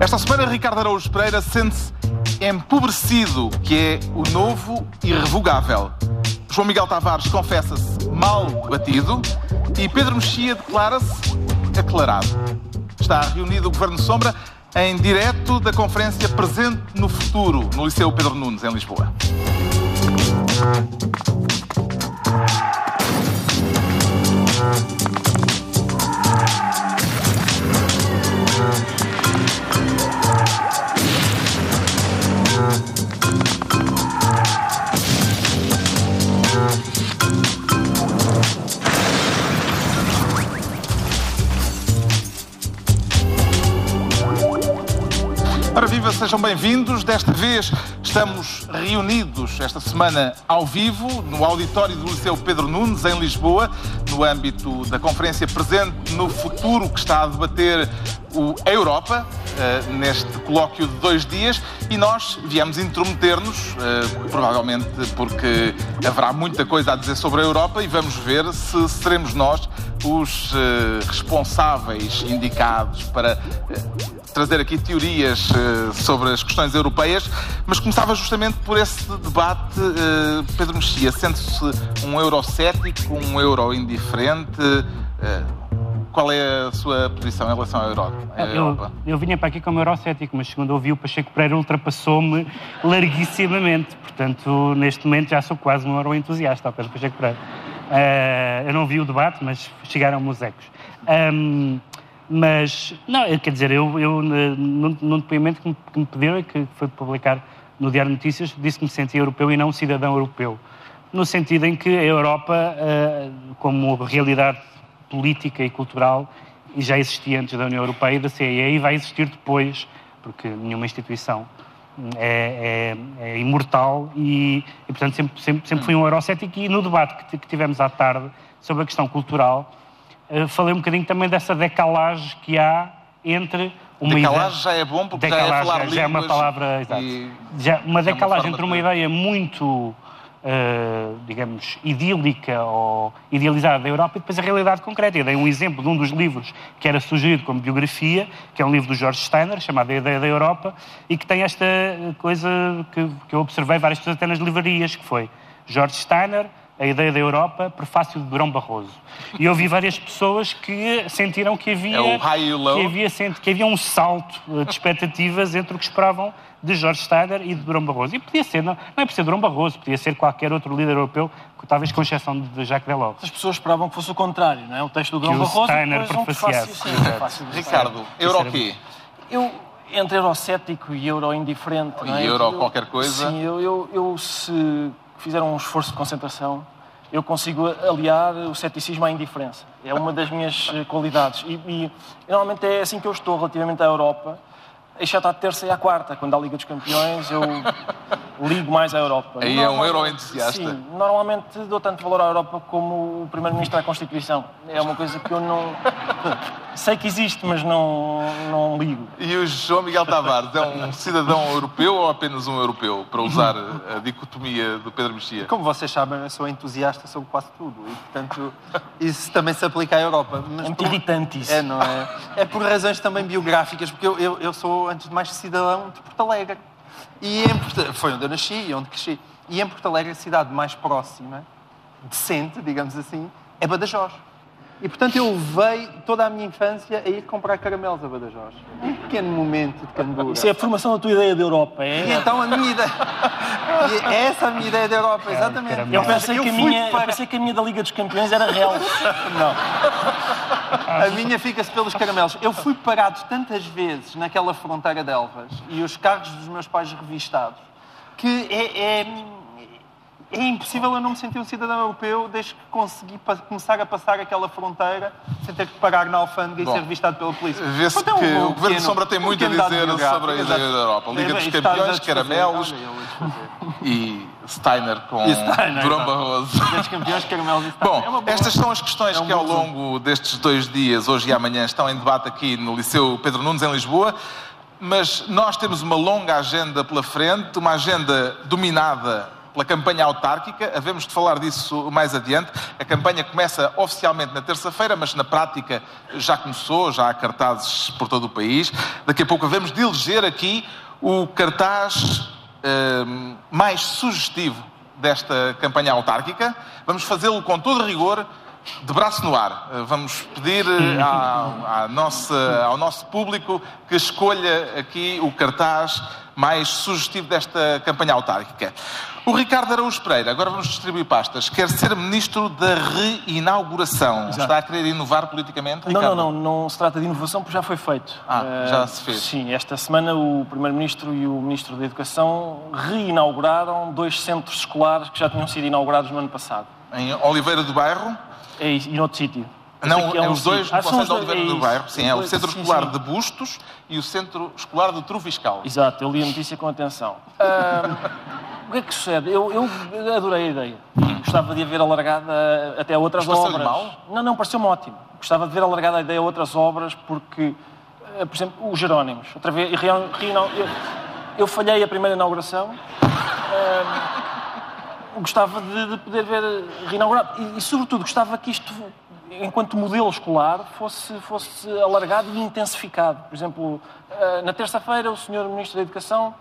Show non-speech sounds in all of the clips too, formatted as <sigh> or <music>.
Esta semana, Ricardo Araújo Pereira sente-se empobrecido, que é o novo irrevogável. João Miguel Tavares confessa-se mal batido e Pedro Mexia declara-se aclarado. Está reunido o Governo Sombra em direto da conferência Presente no Futuro, no Liceu Pedro Nunes, em Lisboa. Viva, sejam bem-vindos. Desta vez estamos reunidos esta semana ao vivo no auditório do Liceu Pedro Nunes, em Lisboa, no âmbito da conferência Presente no Futuro, que está a debater a Europa, uh, neste colóquio de dois dias, e nós viemos intrometer-nos, uh, provavelmente porque haverá muita coisa a dizer sobre a Europa, e vamos ver se seremos nós os uh, responsáveis indicados para trazer aqui teorias uh, sobre as questões europeias, mas começava justamente por esse debate. Uh, Pedro Mexia, sente-se um eurocético, um euro indiferente? Uh, qual é a sua posição em relação à Europa? À eu, eu, vinha para aqui como eurocético, mas segundo ouvi, o Pacheco Pereira ultrapassou-me larguissimamente. Portanto, neste momento já sou quase um euro-entusiasta ao pé do Pacheco Pereira. eu não vi o debate, mas chegaram-me os ecos. Um, mas, não, quer dizer, eu, eu num, num depoimento que me, que me pediram que foi publicado no Diário Notícias, disse que me sentia europeu e não cidadão europeu. No sentido em que a Europa, como realidade política e cultural, já existia antes da União Europeia e da CEE e vai existir depois, porque nenhuma instituição é, é, é imortal e, e, portanto, sempre, sempre, sempre fui um eurocético e no debate que, tivemos à tarde sobre a questão cultural, eh, falei um bocadinho também dessa decalagem que há entre uma decalagem ideia... já é bom porque decalagem, já é falar já é uma palavra exato. Já, uma já decalagem uma entre uma ideia muito uh, digamos idílica ou idealizada da Europa e depois a realidade concreta. Eu dei um exemplo de um dos livros que era sugerido como biografia, que é um livro do George Steiner, chamado A Ideia da Europa, e que tem esta coisa que, que eu observei várias pessoas até nas livrarias, que foi George Steiner, a ideia da Europa, prefácio de Durão Barroso. E eu vi várias pessoas que sentiram que havia, é o high low. Que, havia, que havia um salto de expectativas entre o que esperavam de George Steiner e de Durão Barroso. E podia ser, não, não é por ser Durão Barroso, podia ser qualquer outro líder europeu, talvez com exceção de Jacques Delors. As pessoas esperavam que fosse o contrário, não é? O texto do Durão Barroso Steiner prefaciasse. Um Ricardo, euro o quê? Eu, entre eurocético e euro indiferente, não é? Euro qualquer coisa? Sim, eu, eu, eu se fizeram um esforço de concentração, eu consigo aliar o ceticismo à indiferença. É uma das minhas eh, qualidades. E, e, normalmente é assim que eu estou relativamente à Europa exceto à terça e à quarta, quando há Liga dos Campeões, eu ligo mais à Europa. Aí é um euro-entusiasta. Sim, normalmente dou tanto valor à Europa como o Primeiro-Ministro à Constituição. É uma coisa que eu não... Sei que existe, mas não, não ligo. E o João Miguel Tavares é um cidadão europeu ou apenas um europeu, para usar a dicotomia do Pedro Mexia? Como vocês sabem, eu sou entusiasta sobre quase tudo e, portanto, isso também se aplica à Europa. Mas é muito irritante isso. É, não é? É por razões também biográficas, porque eu, eu, eu sou antes de mais, cidadão de Porto Alegre. E em Porto... Foi onde eu nasci e onde cresci. E em Porto Alegre, a cidade mais próxima, decente, digamos assim, é Badajoz. E, portanto, eu levei toda a minha infância a ir comprar caramelos a Badajoz. Um pequeno momento de candura. Isso é a formação da tua ideia da Europa, é? E então a minha ideia... <laughs> E é essa a minha ideia da Europa, exatamente. Eu pensei, eu que, a minha, para... eu pensei que a minha da Liga dos Campeões era real. Não. A minha fica-se pelos caramelos. Eu fui parado tantas vezes naquela fronteira de Elvas e os carros dos meus pais revistados que é, é é impossível eu não me sentir um cidadão europeu desde que consegui começar a passar aquela fronteira sem ter que parar na alfândega Bom, e ser revistado pela polícia. Vê-se que um o Governo de Sombra tem muito a dizer sobre a ideia da Europa. <laughs> Liga dos Campeões, caramelos e Steiner com e Steiner, Durão Barroso. Campeões, caramelos e Bom, é estas são as questões é um que ao longo destes dois dias, hoje e amanhã, estão em debate aqui no Liceu Pedro Nunes, em Lisboa. Mas nós temos uma longa agenda pela frente, uma agenda dominada pela campanha autárquica. Havemos de falar disso mais adiante. A campanha começa oficialmente na terça-feira, mas na prática já começou, já há cartazes por todo o país. Daqui a pouco havemos de eleger aqui o cartaz eh, mais sugestivo desta campanha autárquica. Vamos fazê-lo com todo rigor, de braço no ar. Eh, Vamos pedir eh, à, à nossa, ao nosso público que escolha aqui o cartaz mais sugestivo desta campanha autárquica. O Ricardo Araújo Pereira, agora vamos distribuir pastas, quer ser ministro da reinauguração. Está a querer inovar politicamente, Não, Ricardo? não, não, não se trata de inovação porque já foi feito. Ah, Eh, já se fez. Sim, esta semana o Primeiro-Ministro e o Ministro da Educação reinauguraram dois centros escolares que já tinham sido inaugurados no ano passado. Em Oliveira do Bairro? É e noutro sítio. Não, é um os dois Ah, são Conselho os de dois, Oliveira é do. Bairro. Sim, é o Centro sim, Escolar sim. de Bustos e o Centro Escolar do Troviscal. Exato, eu li a notícia com atenção. Ahm, o que é que sucede? Eu, eu adorei a ideia. Gostava de a ver alargada até a outras Mas obras. mal? Não, não, pareceu-me ótimo. Gostava de ver alargada a ideia a outras obras porque, eh, por exemplo, os Jerónimos. Outra vez, reina- eu, eu falhei a primeira inauguração. Ahm, gostava de, de poder ver reinaugurado. E, e, sobretudo, gostava que isto, enquanto modelo escolar, fosse, fosse alargado e intensificado. Por exemplo, eh, na terça-feira, o Sr. Ministro da Educação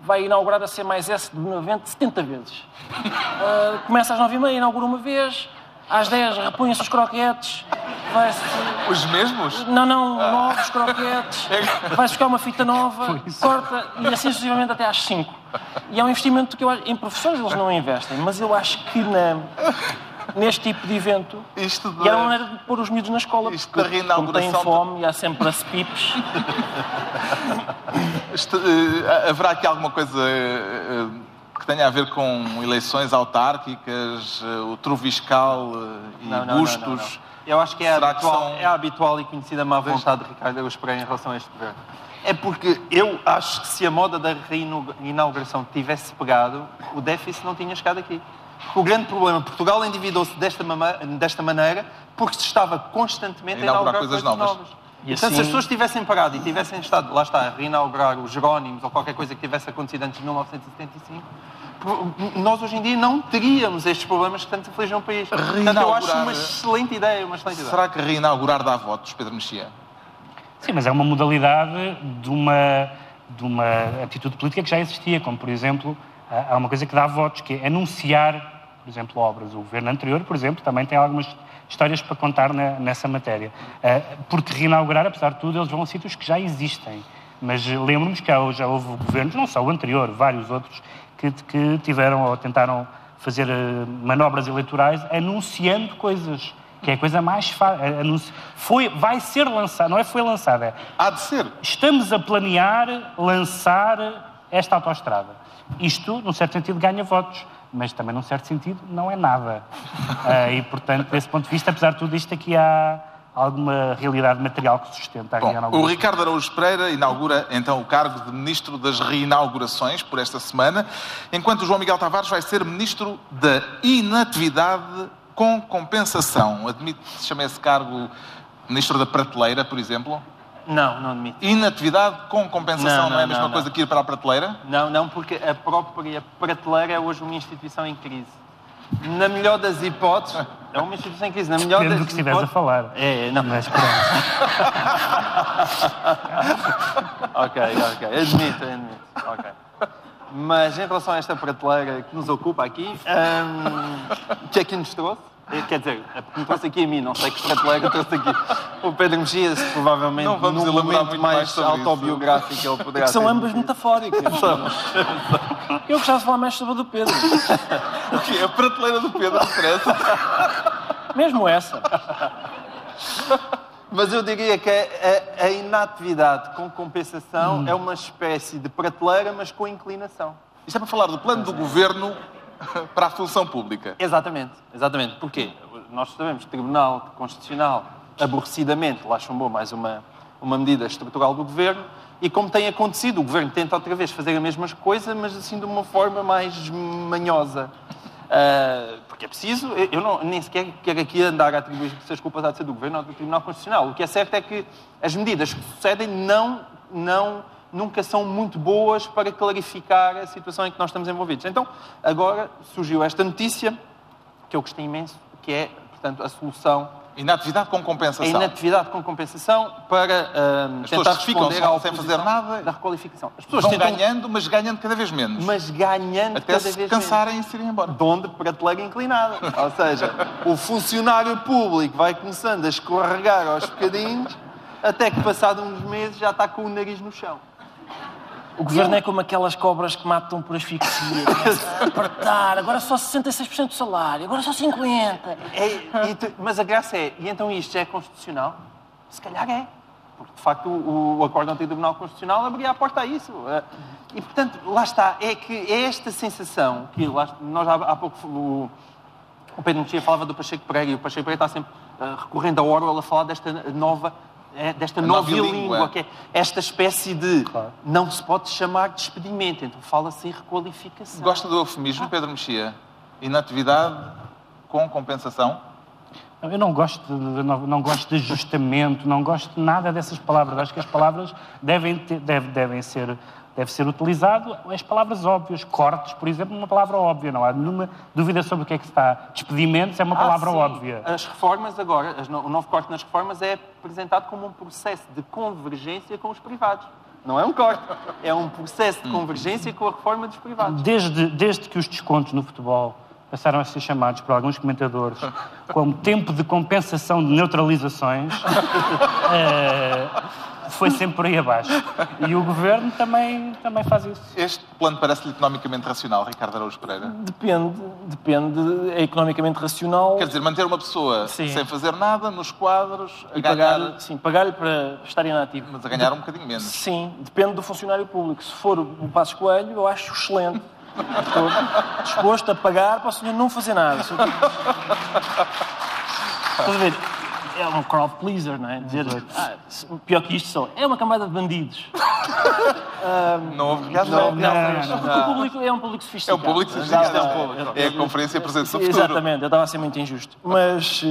vai inaugurar a C mais S de Benavente 70 vezes. Eh, começa às 9h30, inaugura uma vez, às 10 repõem-se os croquetes, vai-se... Os mesmos? Não, não, novos croquetes. <laughs> Vais buscar uma fita nova, corta e assim sucessivamente até às 5. E é um investimento que eu acho. Em professores eles não investem, mas eu acho que na, neste tipo de evento. Isto E era uma maneira de pôr os miúdos na escola, Isto porque como têm fome e há sempre as pipes. <laughs> Isto, eh, haverá aqui alguma coisa eh, que tenha a ver com eleições autárquicas, eh, o Troviscal e Não, não, Bustos? não, não. Eu acho que é, Será que habitual, são- é a habitual e conhecida má vontade de Ricardo Araújo Pereira em relação a este governo. É porque eu acho que se a moda da reinauguração tivesse pegado, o déficit não tinha chegado aqui. O grande problema, Portugal endividou-se desta, desta maneira porque se estava constantemente a Inaugurar inaugurar coisas coisas, novas. novas. E Portanto, assim- se as pessoas tivessem parado e tivessem estado, lá está, a reinaugurar os Jerónimos ou qualquer coisa que tivesse acontecido antes de 1975, pro- nós hoje em dia não teríamos estes problemas que tanto afligem o país. Portanto, eu acho uma excelente ideia, uma excelente ideia. Será que reinaugurar dá votos, Pedro Mexia? Sim, mas é uma modalidade de uma, de uma atitude política que já existia, como, por exemplo, há há uma coisa que dá votos, que é anunciar, por exemplo, obras. O governo anterior, por exemplo, também tem algumas histórias para contar na- nessa matéria. Ah, Porque reinaugurar, apesar de tudo, eles vão a sítios que já existem. Mas lembro-nos que já houve governos, não só o anterior, vários outros, que, que tiveram ou tentaram fazer eh, manobras eleitorais anunciando coisas. Que é a coisa mais fácil. Foi, vai ser lançada, não é foi lançada, é Há de ser. estamos a planear lançar esta autoestrada. Isto, num certo sentido, ganha votos, mas também, num certo sentido, não é nada. <laughs> Ah, e, portanto, desse ponto de vista, apesar de tudo isto, aqui há alguma realidade material que sustenta a Bom, o. Ricardo Araújo Pereira inaugura então o cargo de Ministro das Reinaugurações por esta semana, enquanto João Miguel Tavares vai ser Ministro da Inatividade com Compensação. Admite que se chama esse cargo Ministro da Prateleira, por exemplo? Não, não admito. Inatividade com compensação não, Não, é a não, mesma não, coisa não. que ir para a prateleira? Não, não, porque a própria prateleira é hoje uma instituição em crise. Na melhor das hipóteses, é uma instituição em crise. Na melhor Depende das do que estiveres a hipóteses- falar. É, não. Mas pronto. <laughs> ok, ok. Admito, admito. Ok. Mas em relação a esta prateleira que nos ocupa aqui, o que é que nos trouxe? Eh, Quer dizer, é me trouxe aqui a mim, não sei que prateleira trouxe aqui. O Pedro Mexias, provavelmente, Não vamos num momento mais, mais sobre isso. autobiográfico, ele poderá Que são ambas metafóricas. <laughs> Eu gostava de falar mais sobre a do Pedro. <laughs> O quê? A prateleira do Pedro interessa? Mesmo essa. Mas eu diria que a, a inatividade com compensação é uma espécie de prateleira, mas com inclinação. Isto é para falar do plano do Governo <laughs> para a função pública. Exatamente, exatamente. Porquê? Nós sabemos que o Tribunal Constitucional, aborrecidamente, lá chumbou mais uma, uma medida estrutural do Governo, e como tem acontecido, o Governo tenta outra vez fazer a mesma coisa, mas assim de uma forma mais manhosa. Ah, porque é preciso, eu eu não, nem sequer quero aqui andar a atribuir as culpas a de ser do Governo ou do Tribunal Constitucional. O que é certo é que as medidas que sucedem não, não nunca são muito boas para clarificar a situação em que nós estamos envolvidos. Então, agora surgiu esta notícia, que eu gostei imenso, que é, portanto, a solução Inatividade com compensação. a inatividade com compensação para ah, As tentar pessoas ficam responder à sem fazer nada. da requalificação. As pessoas Vão tentam, ganhando, mas ganhando cada vez menos. mas ganhando Até cada se vez cansarem e se irem embora. menos. De onde prateleira inclinada. Ou seja, o funcionário público vai começando a escorregar aos bocadinhos, até que passado uns meses já está com o nariz no chão. O governo é como aquelas cobras que matam por asfixia. Apertar, agora só 66% do salário, agora só 50%. É, e tu- mas a graça é, e então isto já é constitucional? Se calhar é. Porque, de facto, o, o acordo anti-tribunal constitucional abria a porta a isso. Eh, E, portanto, lá está. É que é esta sensação que lá, nós há, há pouco... O, o Pedro Mexia falava do Pacheco Pereira e o Pacheco Pereira está sempre eh, recorrendo a Orwell a falar desta nova... eh, Desta A nova língua, língua. que é esta espécie de Claro. não se pode chamar de despedimento, então fala-se em requalificação. Gosta do eufemismo, Pedro Mexia? Inatividade com compensação? Eu não gosto, de, não, não gosto de ajustamento, não gosto de nada dessas palavras. Acho que as palavras devem, ter, deve- devem ser, deve ser utilizado as palavras óbvias. Cortes, por exemplo, é uma palavra óbvia. Não há nenhuma dúvida sobre o que é que está. Despedimentos é uma Ah, palavra sim. óbvia. As reformas agora, as no- o novo corte nas reformas é apresentado como um processo de convergência com os privados. Não é um corte, é um processo de convergência com a reforma dos privados. Desde, desde que os descontos no futebol passaram a ser chamados por alguns comentadores como tempo de compensação de neutralizações, <laughs> eh, foi sempre por aí abaixo. E o governo também, também faz isso. Este plano parece-lhe economicamente racional, Ricardo Araújo Pereira? Depende, depende, é economicamente racional. Quer dizer, manter uma pessoa Sim. sem fazer nada, nos quadros, a e ganhar, pagar, sim, pagar-lhe para estar inativo. mas a ganhar um bocadinho menos. Sim, depende do funcionário público. Se for o Passos Coelho, eu acho excelente. Estou disposto a pagar para o senhor não fazer nada. <laughs> Estás a ver? É um crowd pleaser, não é? Dizer, ah, pior que isto só, é uma camada de bandidos. <laughs> Não houve reação. Não, não, não, porque o público é um público É sofisticado. um público sofisticado. É um público. É a conferência presente do futuro. Exatamente, eu estava a ser muito injusto. Mas,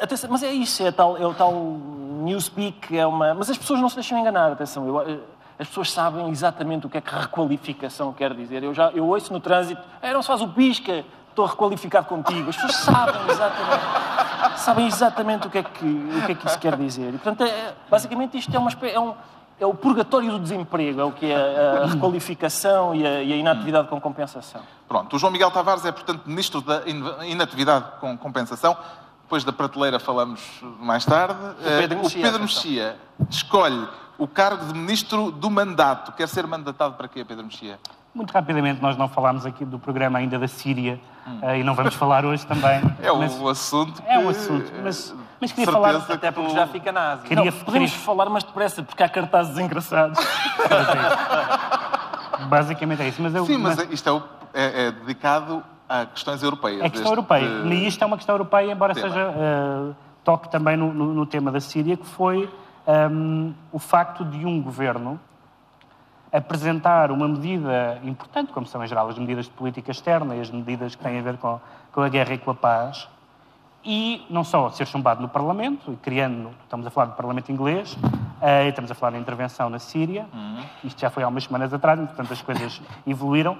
atenção, mas é isso, é, tal, é o tal newspeak, é uma... Mas as pessoas não se deixam enganar, atenção. eu, eh, as pessoas sabem exatamente o que é que requalificação quer dizer. Eu, já, eu ouço no trânsito, "Eh, não se faz o pisca, estou requalificado contigo. As pessoas sabem exatamente, sabem exatamente o que, é que, o que é que isso quer dizer. E, portanto, é- basicamente isto é, uma, é, um, é o purgatório do desemprego, é o que é a requalificação e a, e a inatividade com compensação. Pronto, o João Miguel Tavares é, portanto, Ministro da In- Inatividade com Compensação. Depois da prateleira falamos mais tarde. Eh, Pedro O Pedro atenção. Mexia escolhe o cargo de Ministro do Mandato. Quer ser mandatado para quê, Pedro Mexia? Muito rapidamente, nós não falámos aqui do programa ainda da Síria eh, e não vamos falar hoje também. <laughs> É um mas assunto que... é um assunto. Mas, mas queria falar. Até porque já fica na Ásia. Queria, Não, podemos queria- falar mais depressa, porque há cartazes engraçados. <laughs> Basicamente é isso. Mas eu, Sim, mas isto é, o- é- é dedicado a questões europeias. É questão europeia. E isto é uma questão europeia, embora tema. seja eh, toque também no, no- no tema da Síria, que foi ehm, o facto de um governo apresentar uma medida importante, como são em geral as medidas de política externa e as medidas que têm a ver com, com a guerra e com a paz, e não só ser chumbado no Parlamento, e criando, estamos a falar do Parlamento inglês, e estamos a falar da intervenção na Síria, isto já foi há umas semanas atrás, portanto as coisas <laughs> evoluíram,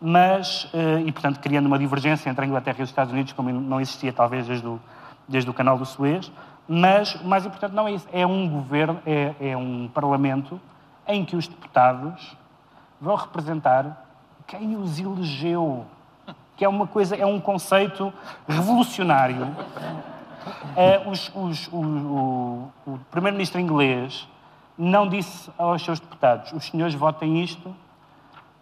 mas, eh, e portanto criando uma divergência entre a Inglaterra e os Estados Unidos, como não existia talvez desde o, desde o canal do Suez, mas o mais importante não é isso, é um governo, é, é um Parlamento em que os deputados vão representar quem os elegeu que é uma coisa, é um conceito revolucionário. Eh, os- os- o o- o primeiro-ministro inglês não disse aos seus deputados: os senhores votem isto,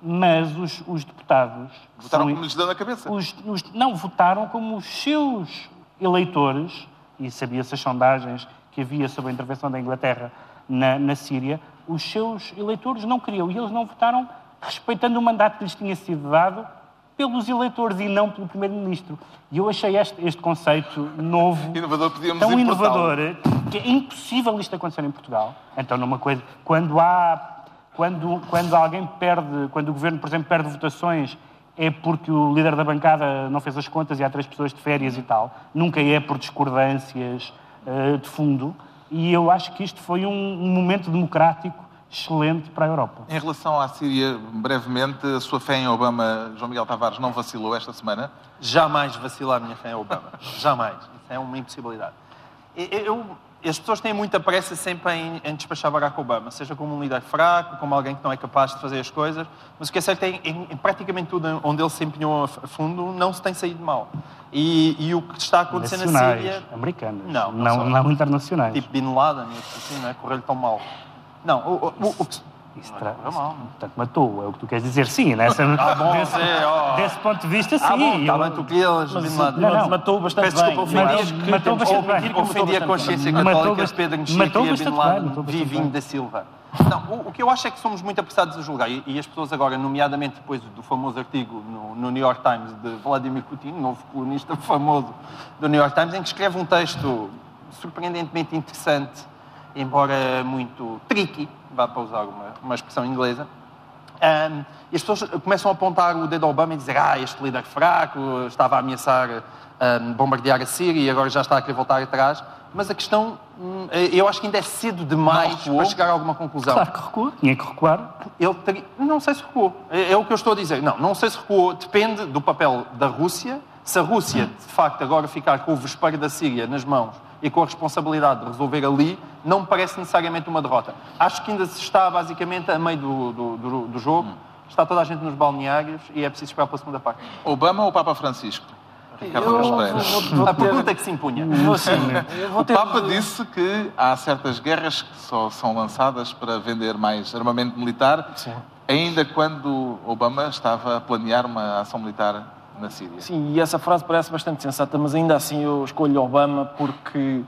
mas os, os deputados Votaram são- como lhes deu na cabeça. os- os- não votaram como os seus eleitores, e sabia-se as sondagens que havia sobre a intervenção da Inglaterra na, na Síria, os seus eleitores não queriam e eles não votaram respeitando o mandato que lhes tinha sido dado pelos eleitores e não pelo Primeiro-Ministro. E eu achei este, este conceito novo Inovador, tão inovador que é impossível isto acontecer em Portugal. Então, numa coisa, quando há, quando, quando alguém perde, quando o governo, por exemplo, perde votações, é porque o líder da bancada não fez as contas e há três pessoas de férias e tal. Nunca é por discordâncias eh, de fundo. E eu acho que isto foi um, um momento democrático excelente para a Europa. Em relação à Síria, brevemente, a sua fé em Obama, João Miguel Tavares, não vacilou esta semana? Jamais vacilar a minha fé em Obama. Jamais. Isso é uma impossibilidade. Eu, eu, as pessoas têm muita pressa sempre em, em, despachar Barack Obama, seja como um líder fraco, como alguém que não é capaz de fazer as coisas, mas o que é certo é que em, em praticamente tudo onde ele se empenhou a fundo, não se tem saído mal. E, e o que está a acontecer Nacionais, na Síria... americanas, Não, não não, não internacionais. Tipo Bin Laden, assim, não é? Correr-lhe tão mal. Não, o, o, o, o que... Isso Não tra... correu mal, não. Portanto, matou, é o que tu queres dizer. Sim, nessa... Ah, bom, desse, sim, ó. desse ponto de vista, sim. Ah, bom, Eu- bem, tu querias Mas. Não, não. matou bastante Peço bem. desculpa, Mas ofendi, que matou bastante bem. matou ofendi a bastante consciência bem. Matou católica de bastante- Pedro Mexia e Bin bastante Laden, bem, matou bastante Vivinho bem. da Silva. Não, o, o que eu acho é que somos muito apressados a julgar, e, e as pessoas agora, nomeadamente depois do famoso artigo no, no New York Times de Vladimir Putin, novo colunista famoso do New York Times, em que escreve um texto surpreendentemente interessante, embora muito tricky, vá para usar uma, uma expressão inglesa, um, e as pessoas começam a apontar o dedo ao Obama e dizer ah, este líder fraco estava a ameaçar um, bombardear a Síria e agora já está a querer voltar atrás. Mas a questão, hum, eu acho que ainda é cedo demais para chegar a alguma conclusão. Claro que recuou. Tinha que recuar. Ele teria- Não sei se recuou. É, é o que eu estou a dizer. Não, não sei se recuou. Depende do papel da Rússia. Se a Rússia, de facto, agora ficar com o vespeiro da Síria nas mãos e com a responsabilidade de resolver ali, não me parece necessariamente uma derrota. Acho que ainda se está, basicamente, a meio do, do, do- do jogo. Está toda a gente nos balneários e é preciso esperar pela segunda parte. Obama ou Papa Francisco? Ricardo <laughs> A pergunta que se impunha. O Papa disse que há certas guerras que só são lançadas para vender mais armamento militar, Sim. ainda quando Obama estava a planear uma ação militar na Síria. Sim, e essa frase parece bastante sensata, mas ainda assim eu escolho Obama porque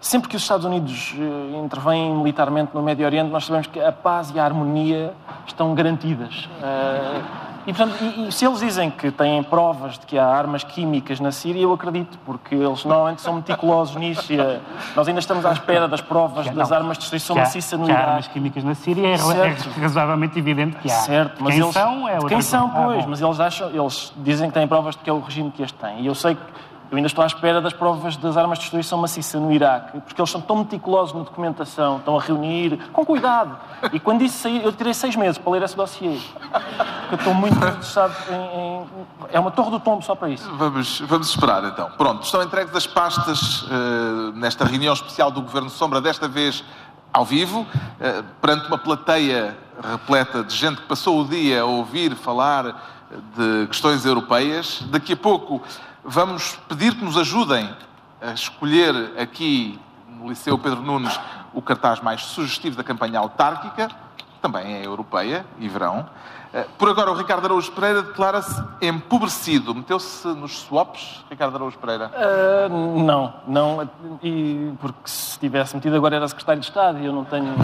sempre que os Estados Unidos eh, intervêm militarmente no Médio Oriente, nós sabemos que a paz e a harmonia estão garantidas. Eh, e, portanto, e- e se eles dizem que têm provas de que há armas químicas na Síria, eu acredito, porque eles normalmente são meticulosos nisso. E, eh, nós ainda estamos à espera das provas Que das não. armas de destruição há- maciça no que há armas Iraque. químicas na Síria é, é razoavelmente evidente que há. Certo, mas quem eles, são é outra quem são, coisa. Ah, pois, bom. mas eles acham, eles dizem que têm provas de que é o regime que este tem. E eu sei que eu ainda estou à espera das provas das armas de destruição maciça no Iraque, porque eles são tão meticulosos na documentação, estão a reunir, com cuidado. E quando isso sair, eu tirei seis meses para ler esse dossiê. Porque eu estou muito interessado em, em- É uma torre do tombo só para isso. Vamos, vamos esperar então. Pronto, estão entregues as pastas eh, nesta reunião especial do Governo Sombra, desta vez ao vivo, eh, perante uma plateia repleta de gente que passou o dia a ouvir falar de questões europeias. Daqui a pouco vamos pedir que nos ajudem a escolher aqui no Liceu Pedro Nunes o cartaz mais sugestivo da campanha autárquica, também é europeia e verão. Eh, Por agora, o Ricardo Araújo Pereira declara-se empobrecido. Meteu-se nos swaps, Ricardo Araújo Pereira? Ah, não, não. E porque se tivesse metido agora era secretário de Estado e eu não tenho.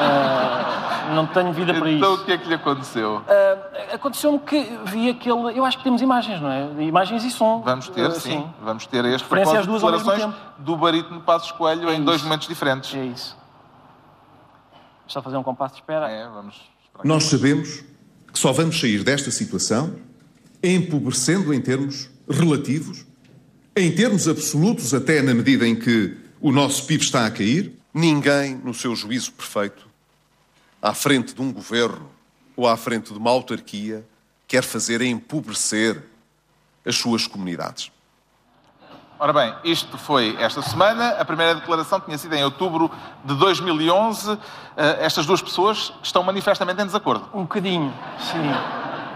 ah, não tenho vida para Então, isso. o que é que lhe aconteceu? Ah, Aconteceu-me que vi aquele. Eu acho que temos imagens, não é? Imagens e som. Vamos ter, Ah, sim. Vamos ter este Referência às propósito de duas declarações do barítono Passos Coelho em dois momentos diferentes. É isso. Só fazer um compasso de espera. É, vamos esperar. Nós sabemos só vamos sair desta situação empobrecendo em termos relativos, em termos absolutos, até na medida em que o nosso PIB está a cair. Ninguém, no seu juízo perfeito, à frente de um governo ou à frente de uma autarquia, quer fazer empobrecer as suas comunidades. Ora bem, isto foi esta semana. A primeira declaração tinha sido em outubro de 2011. Eh, Estas duas pessoas estão manifestamente em desacordo. Um bocadinho, sim.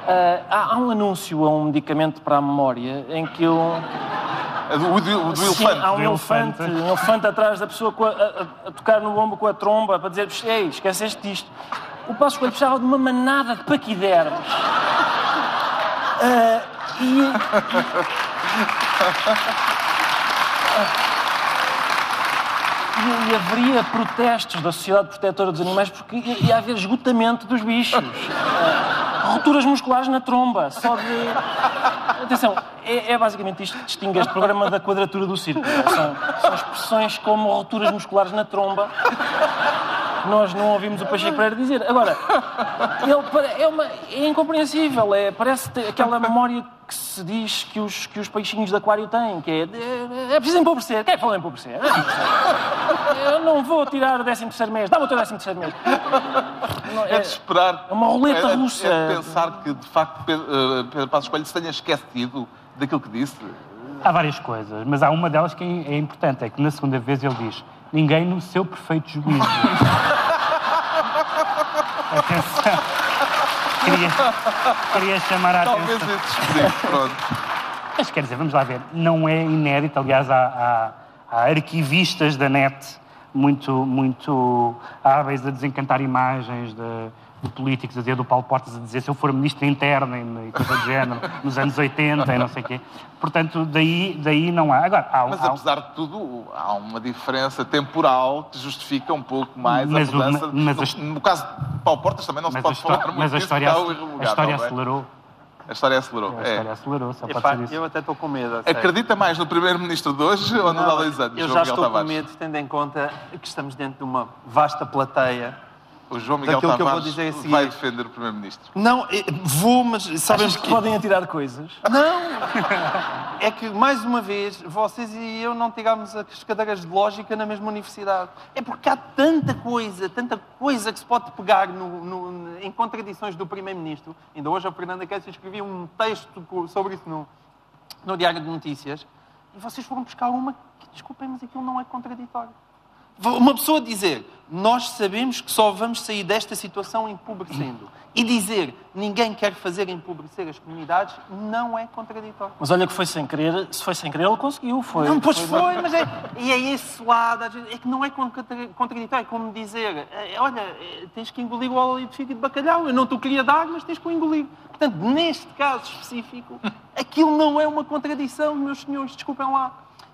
Ah, há, há um anúncio a um medicamento para a memória em que eu. O do, o do Sim, elefante. há um Do elefante, elefante. um elefante atrás da pessoa com a, a- a tocar no ombro com a tromba para dizer: Ei, esqueceste disto. O Passo Coelho precisava de uma manada de paquidermos. Ah, e. <laughs> E, haveria protestos da Sociedade Protetora dos Animais porque ia, haver esgotamento dos bichos. Rupturas musculares na tromba, só de. Atenção, é, é basicamente isto que distingue este programa da quadratura do círculo. São, são expressões como rupturas musculares na tromba nós não ouvimos o Pacheco Pereira dizer. Agora, ele é, uma, é incompreensível. É, parece ter aquela memória que se diz que os, que os peixinhos de aquário têm, que é, é, é preciso empobrecer. Quem é que fala empobrecer? É empobrecer. Eu não vou tirar o 13 terceiro mês. Dá-me o teu 13 terceiro mês. Não, É de esperar. É uma roleta é, russa. É de pensar que, de facto, Pedro, eh, Pedro Passos Coelho se tenha esquecido daquilo que disse. Há várias coisas, mas há uma delas que é é importante, é que na segunda vez ele diz ninguém no seu perfeito juízo. <laughs> <laughs> Queria, queria chamar a Talvez atenção. esse explique. Pronto. Mas quer dizer, vamos lá ver, não é inédito, aliás, há, há- há arquivistas da net muito, muito hábeis a desencantar imagens de, de políticos, a dizer do Paulo Portas, a dizer se eu for ministro interno e e coisa do género, nos anos 80 e não sei o quê. Portanto, daí, daí não há. Agora, há, Mas há apesar de tudo, há uma diferença temporal que justifica um pouco mais Mas a o- mudança. mas no, a- no caso de Paulo Portas também não se a pode história, falar muito mas a disso, história, porque há o a história não é? acelerou. A história acelerou. A é. história acelerou, só pode Epá, ser isso. eu até estou com medo. a. Acredita mais no primeiro-ministro de hoje ou no de há dois anos, Eu João já Miguel estou com Tavares? medo, tendo em conta que estamos dentro de uma vasta plateia. O João Miguel Daquilo que eu vou Tavares dizer a seguir. vai defender o primeiro-ministro. Não, vou, mas Achas que que... podem atirar coisas? Não! É que, mais uma vez, vocês e eu não tirámos as cadeiras de lógica na mesma universidade. É porque há tanta coisa, tanta coisa que se pode pegar no- no- em contradições do Primeiro-Ministro. Ainda hoje a Fernanda Cassia escrevia um texto sobre isso no, no Diário de Notícias. E vocês foram buscar uma que, desculpem, mas aquilo não é contraditório. Uma pessoa dizer, nós sabemos que só vamos sair desta situação empobrecendo. E dizer, ninguém quer fazer empobrecer as comunidades, não é contraditório. Mas olha que foi sem querer, se foi sem querer, ele conseguiu. Foi, Não, pois foi, mas é, e é esse lado, é que não é contra- contraditório, é como dizer, é, olha, é, tens que engolir o óleo de fígado de bacalhau, eu não te o queria dar, mas tens que o engolir. Portanto, neste caso específico, <laughs> aquilo não é uma contradição, meus senhores, desculpem lá.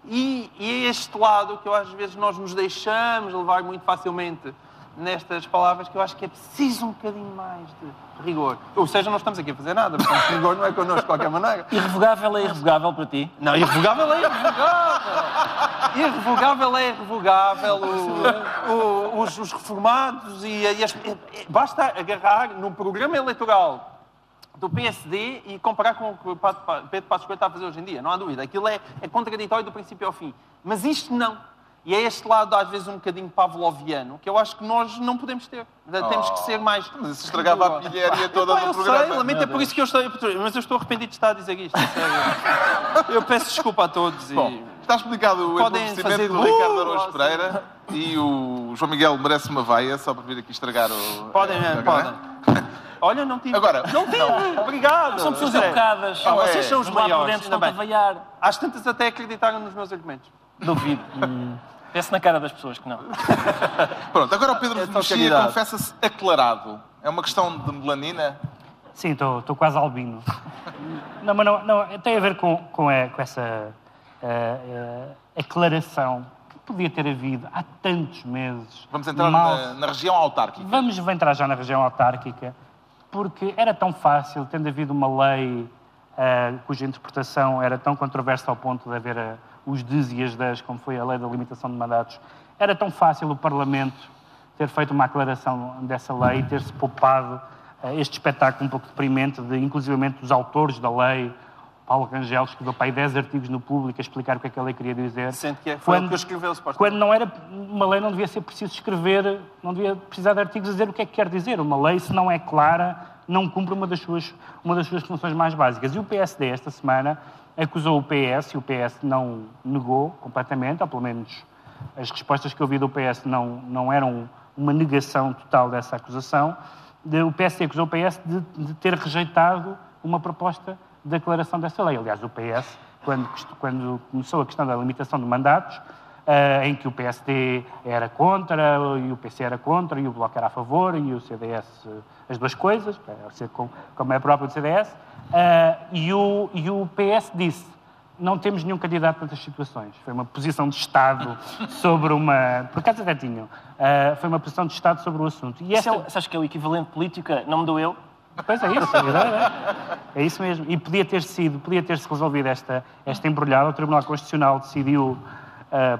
E, e é este lado que eu, às vezes nós nos deixamos levar muito facilmente nestas palavras que eu acho que é preciso um bocadinho mais de rigor. Ou seja, não estamos aqui a fazer nada, portanto, <laughs> rigor não é connosco de qualquer maneira. Irrevogável é irrevogável para ti? Não, irrevogável é irrevogável. Irrevogável é irrevogável. O- o- os, os reformados e, e as- basta agarrar no programa eleitoral do PSD e comparar com o que o Pedro Passos Coelho está a fazer hoje em dia. Não há dúvida. Aquilo é, é contraditório do princípio ao fim. Mas isto não. E é este lado, às vezes, um bocadinho pavloviano, que eu acho que nós não podemos ter. Temos que ser mais... Mas isso estragava a pilharia toda Epá, do eu programa. sei, lamento, é por isso que eu estou... Mas eu estou arrependido de estar a dizer isto. sério. Eu peço desculpa a todos. e- Bom, está explicado o fazer do Ricardo Araújo. Pereira e o João Miguel merece uma vaia só para vir aqui estragar o... Podem, a- podem. Olha, não tive. Agora, Não tive. Obrigado. São pessoas Sério. educadas. Ah, vocês são os lá por maiores. dentro, a bem. vaiar. Às tantas até acreditaram nos meus argumentos. Duvido. <laughs> Penso na cara das pessoas que não. <laughs> Pronto, agora o Pedro É Mexia confessa-se aclarado. É uma questão de melanina? Sim, estou quase albino. Não, mas não, não, tem a ver com, com, a- com essa eh, eh, aclaração que podia ter havido há tantos meses. Vamos entrar Mal- na, na região autárquica. Vamos entrar já na região autárquica, porque era tão fácil, tendo havido uma lei eh, cuja interpretação era tão controversa ao ponto de haver eh, os des e as das, como foi a lei da limitação de mandatos, era tão fácil o Parlamento ter feito uma aclaração dessa lei e ter-se poupado eh, este espetáculo um pouco deprimente, de, inclusivamente dos autores da lei, Paulo Rangel escreveu para aí 10 artigos no público a explicar o que é que a lei queria dizer. Sente que é- foi ele que escreveu. Quando não era uma lei, não devia ser preciso escrever, não devia precisar de artigos a dizer o que é que quer dizer. Uma lei, se não é clara, não cumpre uma das suas, uma das suas funções mais básicas. E o PSD, esta semana, acusou o PS, e o PS não negou completamente, ou pelo menos as respostas que eu vi do PS não, não eram uma negação total dessa acusação. O PSD acusou o PS de, de ter rejeitado uma proposta de declaração dessa lei. Aliás, o PS, quando, quando começou a questão da limitação de mandatos, eh, em que o PSD era contra, e o PC era contra, e o Bloco era a favor, e o CDS, as duas coisas, para como é próprio do CDS, eh, e, o, e o PS disse, não temos nenhum candidato nessas situações. Foi uma posição de Estado sobre uma... Por acaso até tinham. Eh, foi uma posição de Estado sobre o assunto. E Isso esta... é, sabes que é o equivalente político a não me dou eu? Pois é isso, é, verdade, é. É isso mesmo. E podia ter sido, podia ter-se resolvido esta, esta embrulhada. O Tribunal Constitucional decidiu, ah,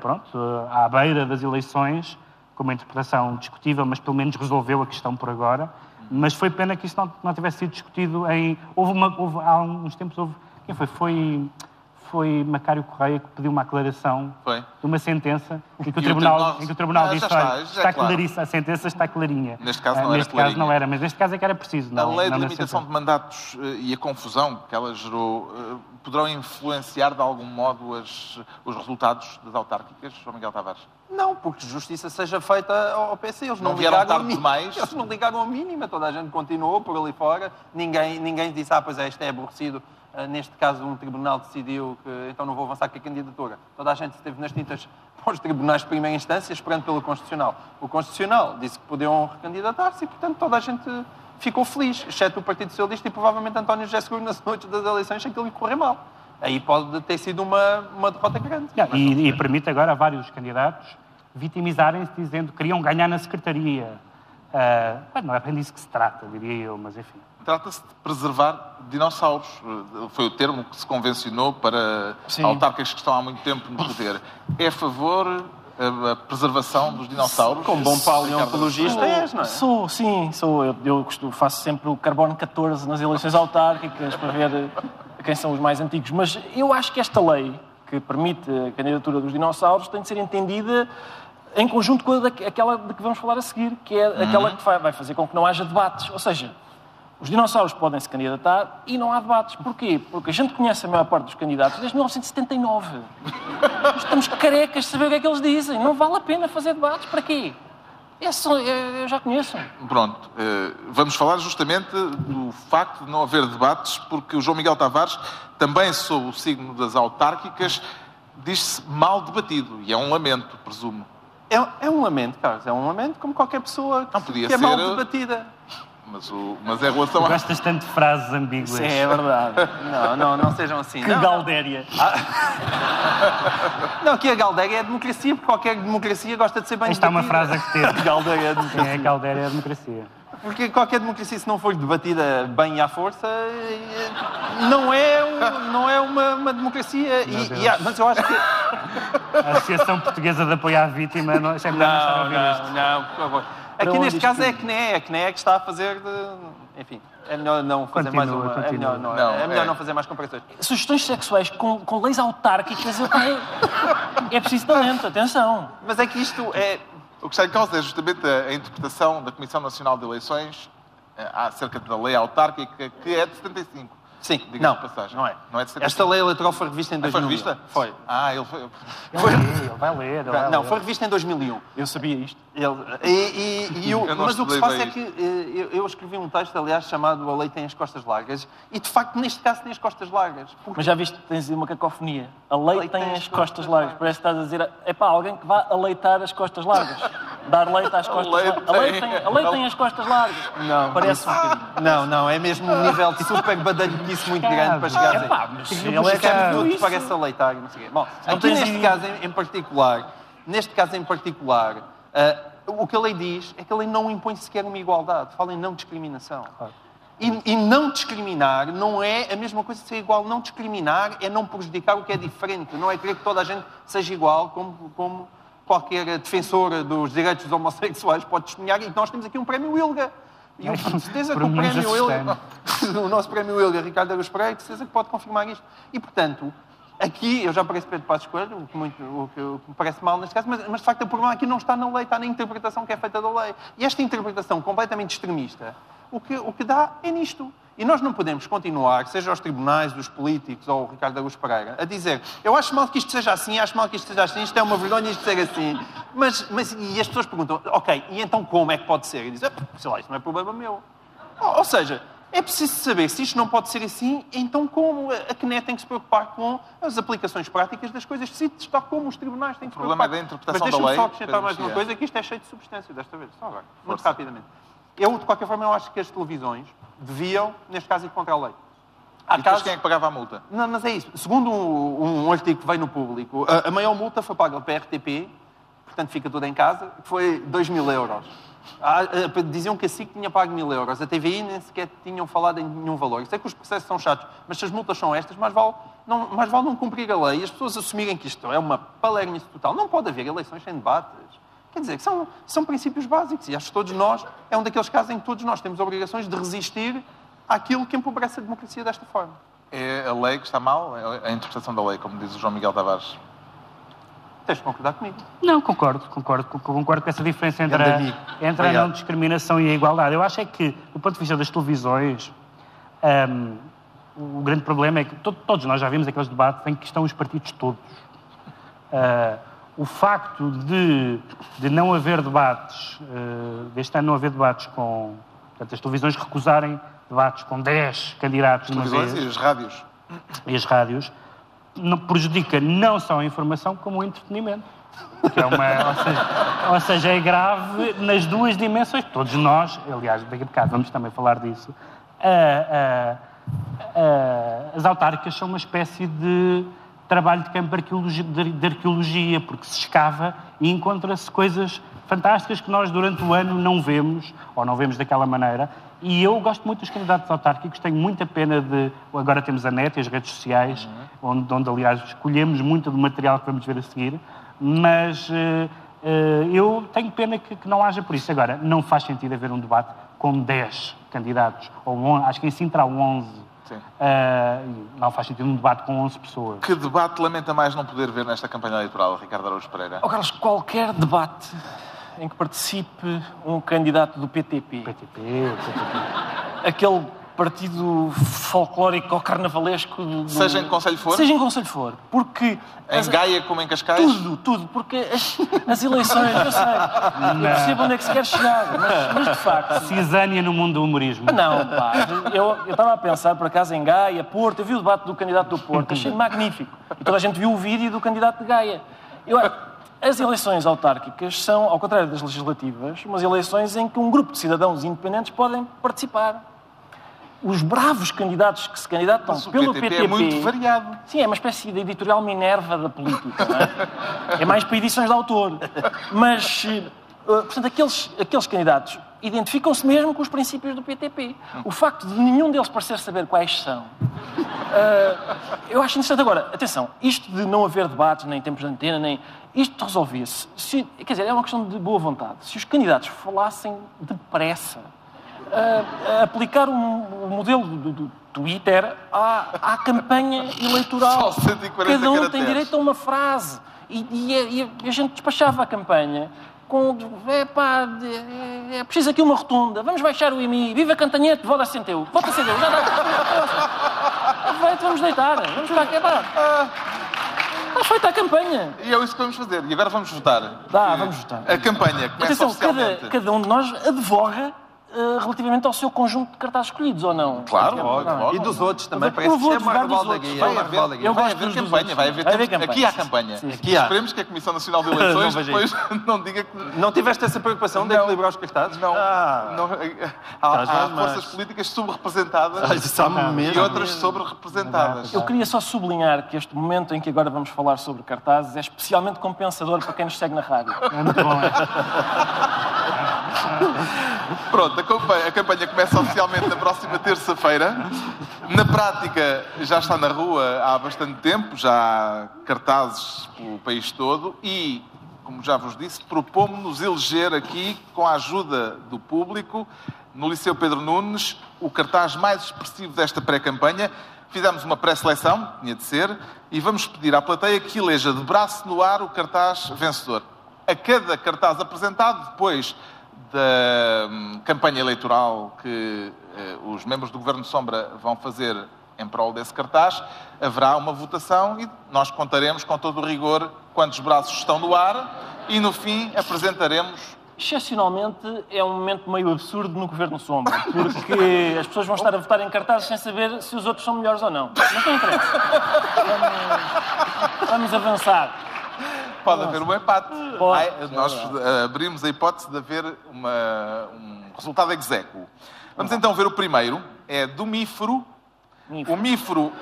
pronto, ah, à beira das eleições, com uma interpretação discutível, mas pelo menos resolveu a questão por agora. Mas foi pena que isso não, não tivesse sido discutido em. Houve, uma, houve há uns tempos houve. Quem foi? Foi foi Macário Correia que pediu uma aclaração Foi. de uma sentença em que o Tribunal, Tribunal- em que o tribunal Ah, já disse, está, já é está claro." a sentença está clarinha. Neste caso Ah, não era Neste caso clarinha. não era, mas neste caso é que era preciso. A Não, lei não de limitação de mandatos eh, e a confusão que ela gerou eh, poderão influenciar de algum modo as- os resultados das autárquicas, João Miguel Tavares? Não, porque justiça seja feita ao PC. Eles não, Não vieram ligaram tarde demais? Eles não ligaram ao mínimo. Toda a gente continuou por ali fora. Ninguém, ninguém disse, ah, pois é, isto é aborrecido. Ah, Neste caso, um tribunal decidiu que então não vou avançar com a candidatura. Toda a gente esteve nas tintas <laughs> para os tribunais de primeira instância, esperando pelo Constitucional. O Constitucional disse que podiam recandidatar-se e, portanto, toda a gente ficou feliz, exceto o Partido Socialista e provavelmente António José Seguro <laughs> nas noites das eleições, sem que ele correr mal. Aí pode ter sido uma, uma derrota grande. E, e permite agora a vários candidatos vitimizarem-se dizendo que queriam ganhar na secretaria. Bem, não é bem disso que se trata, diria eu, mas enfim. Trata-se de preservar dinossauros. Foi o termo que se convencionou para Sim. autárquicas que estão há muito tempo no poder. É a favor a preservação dos dinossauros? Como bom paleontologista és, não é? Sou, sim, sou. Eu, eu costumo- faço sempre o carbono 14 nas eleições autárquicas para ver eh, quem são os mais antigos. Mas eu acho que esta lei, que permite a candidatura dos dinossauros, tem de ser entendida em conjunto com a da- aquela de que vamos falar a seguir, que é aquela que vai vai fazer com que não haja debates. Ou seja, os dinossauros podem se candidatar e não há debates. Porquê? Porque a gente conhece a maior parte dos candidatos desde 1979. Nós Estamos carecas de saber o que é que eles dizem. Não vale a pena fazer debates. Para quê? É só- é- eu já conheço. Pronto, eh, vamos falar justamente do facto de não haver debates, porque o João Miguel Tavares, também sob o signo das autárquicas, diz-se mal debatido, e é um lamento, presumo. É, é um lamento, Carlos, é um lamento como qualquer pessoa que, Não podia que é mal ser- debatida. Mas, o, mas em relação a... Gostas tanto de frases ambíguas. Sim, é verdade. Não, não, não sejam assim. Que não, galdéria. não, aqui a Galdéria é a democracia, porque qualquer democracia gosta de ser bem Esta é uma debatida. frase a que ter. <laughs> Galdéria. Quem é Caldeira é a democracia. Porque qualquer democracia, se não for debatida bem e à força, eh, não é, um- não é uma, uma democracia. E, e há- mas eu acho que. A Associação Portuguesa de Apoio à Vítima não, não está a Não, ouvir isto. não, não, por favor. Aqui onde neste caso é a? CNE, a CNE que está a fazer de. Enfim, é melhor não fazer mais Continua, uma. É continua. melhor, não, Não, é melhor é. não fazer mais comparações. Sugestões sexuais com, com leis autárquicas, é, <laughs> é preciso talento, atenção. Mas é que isto é. O que está em causa é justamente a, a interpretação da Comissão Nacional de Eleições eh, acerca da lei autárquica, que é de 75. Sim, não, passagem. não é. Não é de 75. Esta lei eleitoral foi revista em Ah, Foi 2001. revista? Foi. Ah, ele foi... Ele vai ler, ele vai ler. ele vai Não, ler. foi revista em 2001. Eu sabia isto. Ele- e, e- e Eu <laughs> não mas o que se passa é bem que eh, eu, eu escrevi um texto, aliás, chamado A Lei Tem as Costas Largas, e de facto, neste caso, tem as costas largas. Porque Mas já viste tens uma cacofonia. A lei, lei tem, as costas largas. Parece que estás a dizer, é pá, alguém que vá aleitar as costas largas. <laughs> Dar leite às costas largas. A lei tem- a lei tem as costas largas. Não, Parece um bocadinho. Não, não, é mesmo um nível de super badalhonice muito grande para chegar É a pá, mas ele é Ele é que isso. parece aleitar e não sei o quê. Bom, Não aqui tens neste caso em, em particular, neste caso em particular, ah, o que a lei diz é que a lei não impõe sequer uma igualdade, fala em não discriminação. E, e não discriminar não é a mesma coisa de ser igual. Não discriminar é não prejudicar o que é diferente. Não é querer que toda a gente seja igual, como, como qualquer defensor dos direitos dos homossexuais pode testemunhar. E nós temos aqui um prémio Wilga. E eu tenho certeza que o prémio assustei-me. <laughs> o nosso prémio Wilga, Ricardo Aruz Pereira, tenho certeza que pode confirmar isto. E, portanto, aqui, eu já pareço Pedro Passos Coelho, o que, muito- o que- o que me parece mal neste caso, mas, mas de facto o problema aqui não está na lei, está na interpretação que é feita da lei. E esta interpretação completamente extremista, o que, o que dá é nisto. E nós não podemos continuar, seja aos tribunais, os políticos ou o Ricardo Augusto Pereira, a dizer eu acho mal que isto seja assim, acho mal que isto seja assim, isto é uma vergonha isto ser assim. Mas, mas e as pessoas perguntam, ok, e então como é que pode ser? E dizem, "Ah, sei lá, isto não é problema meu. Ou ou seja, é preciso saber se isto não pode ser assim, então como? A CNE tem que se preocupar com as aplicações práticas das coisas, se tal como os tribunais têm que se O problema preocupar. é da interpretação Mas da deixa-me lei, só acrescentar mais uma coisa, que isto é cheio de substância desta vez, só agora, muito Força. rapidamente. Eu, de qualquer forma, eu acho que as televisões deviam, neste caso, ir contra a lei. Há E casos- quem é que pagava a multa? não, mas é isso. Segundo um, um artigo que veio no público, a, a maior multa foi paga pela RTP, portanto fica tudo em casa, que foi 2 mil euros. Eh, diziam que a SIC tinha pago mil euros. A TVI nem sequer tinham falado em nenhum valor. Sei que os processos são chatos, mas se as multas são estas, mais vale não, mais vale não cumprir a lei e as pessoas assumirem que isto é uma palermice total. Não pode haver eleições sem debates. Quer dizer, que são, são princípios básicos e acho que todos nós, é um daqueles casos em que todos nós temos obrigações de resistir àquilo que empobrece a democracia desta forma. É a lei que está mal? É a interpretação da lei, como diz o João Miguel Tavares. Tens de concordar comigo. Não, concordo, concordo, concordo com essa diferença entre a, entre a não discriminação e a igualdade. Eu acho é que, do ponto de vista das televisões, hum, o grande problema é que to- todos nós já vimos aqueles debates em que estão os partidos todos. Ah, o facto de, de não haver debates, eh, deste ano não haver debates com. Portanto, as televisões recusarem debates com 10 candidatos Televisões vez e as rádios. e as rádios, não, prejudica não só a informação como o entretenimento. Que é uma, <laughs> ou, seja, ou seja, é grave nas duas dimensões. Todos nós, aliás, daqui a bocado vamos também falar disso, ah, ah, as autárquicas são uma espécie de trabalho de campo de arqueologia, de- de arqueologia, porque se escava e encontra-se coisas fantásticas que nós durante o ano não vemos, ou não vemos daquela maneira. E eu gosto muito dos candidatos autárquicos, tenho muita pena de. Agora temos a net e as redes sociais, onde, onde, aliás, escolhemos muito do material que vamos ver a seguir, mas eh, eh, eu tenho pena que, que não haja por isso. Agora, não faz sentido haver um debate com 10 candidatos, ou on- acho que em Sintra há 11. Sim. Eh, não faz sentido um debate com 11 pessoas. Que debate lamenta mais não poder ver nesta campanha eleitoral, Ricardo Araújo Pereira? Oh, Carlos, qualquer debate em que participe um candidato do PTP, PTP, PTP. aquele partido folclórico ou carnavalesco... Do... Seja em que conselho for? Seja em que conselho for. Porque... Em as- Gaia como em Cascais? Tudo, tudo, porque as, as eleições, eu sei, eu percebo onde é que se quer chegar, mas, mas de facto. Cisânia no mundo do humorismo. Não, pá, eu eu estava a pensar por acaso em Gaia, Porto, eu vi o debate do candidato do Porto, achei magnífico. E toda a gente viu o vídeo do candidato de Gaia. Eu, as eleições autárquicas são, ao contrário das legislativas, umas eleições em que um grupo de cidadãos independentes podem participar. Os bravos candidatos que se candidatam Mas pelo PTP PTP... é muito variado. Sim, é uma espécie de editorial Minerva da política. Não é? é mais para edições de autor. Mas, eh, portanto, aqueles, aqueles candidatos identificam-se mesmo com os princípios do PTP. O facto de nenhum deles parecer saber quais são. eh, eu acho interessante. Agora, atenção, isto de não haver debates, nem tempos de antena, nem. Isto resolvia-se. se- Quer dizer, é uma questão de boa vontade. Se os candidatos falassem depressa, aplicar um- o modelo do, do Twitter à, à campanha eleitoral. Só 140 Cada um tem direito a uma frase. E, e a- e a, gente despachava a campanha com. É pá, é, é preciso aqui uma rotunda, vamos baixar o IMI, viva Cantanhete, vota Centeu, vota Centeu, já dá. Vai, vamos deitar, vamos para aqui, pá. Está feita a campanha. E é isso que vamos fazer. E agora vamos votar. Dá, vamos votar. A campanha começa Atenção, cada, cada um de nós advoga eh, relativamente ao seu conjunto de cartazes escolhidos, ou não? Claro, Não. óbvio, óbvio. E dos outros também, parece que é uma rebaldaguia. Vai haver, vai haver dos dos campanha, vai haver, Vai haver campanha. Aqui há campanha. Sim, sim. Aqui há. Esperemos que a Comissão Nacional de <laughs> Não Eleições vejo depois <laughs> não diga que. Não tiveste essa preocupação de Não. equilibrar os cartazes? Não, Ah. não, há, Estás há mais forças políticas subrepresentadas Ah, há e mesmo. outras sobre-representadas. Eu queria só sublinhar que este momento em que agora vamos falar sobre cartazes é especialmente compensador para quem nos segue na rádio. É muito bom. é. Pronto, a campanha, a campanha começa oficialmente na próxima terça-feira. Na prática, já está na rua há bastante tempo, já há cartazes pelo país todo e, como já vos disse, propomos-nos eleger aqui, com a ajuda do público, no Liceu Pedro Nunes, o cartaz mais expressivo desta pré-campanha. Fizemos uma pré-seleção, tinha de ser, e vamos pedir à plateia que eleja de braço no ar o cartaz vencedor. A cada cartaz apresentado, depois da hum, campanha eleitoral que eh, os membros do Governo de Sombra vão fazer em prol desse cartaz, haverá uma votação e nós contaremos com todo o rigor quantos braços estão no ar e no fim apresentaremos. Excepcionalmente, é um momento meio absurdo no Governo Sombra, porque as pessoas vão estar a votar em cartazes sem saber se os outros são melhores ou não. Não interessa. Vamos, vamos avançar. Pode haver um empate. Pode. Ai, nós eh, abrimos a hipótese de haver uma- um resultado execuo. Vamos então ver o primeiro. É do Mífero. O Mífero